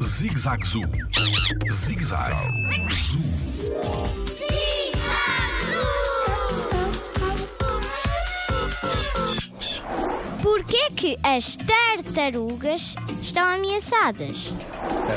Zig-Zag Zoo. Zig-Zag Zoo. Porquê que as tartarugas estão ameaçadas?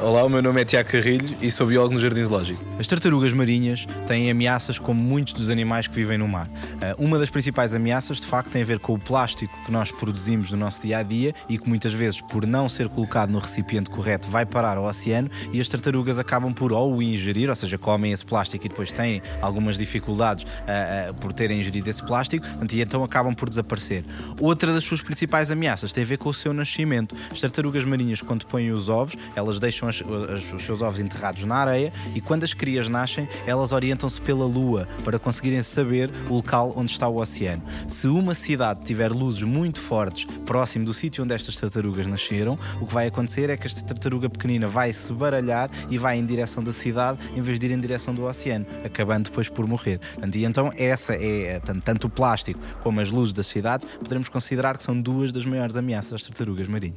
Olá, o meu nome é Tiago Carrilho e sou biólogo no Jardim Zoológico. As tartarugas marinhas têm ameaças como muitos dos animais que vivem no mar. Eh, Uma das principais ameaças, de facto, tem a ver com o plástico que nós produzimos no nosso dia a dia e que muitas vezes, por não ser colocado no recipiente correto, vai parar ao oceano e as tartarugas acabam por ou o ingerir, ou seja, comem esse plástico e depois têm algumas dificuldades eh, eh, por terem ingerido esse plástico e então acabam por desaparecer. Outra das suas principais ameaças tem a ver com o seu nascimento. As tartarugas marinhas, quando põem os ovos, elas deixam as- as- os seus ovos enterrados na areia e quando as crias nascem, elas orientam-se pela lua para conseguirem saber o local onde está o oceano. Se uma cidade tiver luzes muito fortes próximo do sítio onde estas tartarugas nasceram, o que vai acontecer é que esta tartaruga pequenina vai se baralhar e vai em direção da cidade em vez de ir em direção do oceano, acabando depois por morrer. E então essa é tanto o plástico como as luzes das cidades, poderemos considerar que são duas das maiores ameaças às tartarugas marinhas.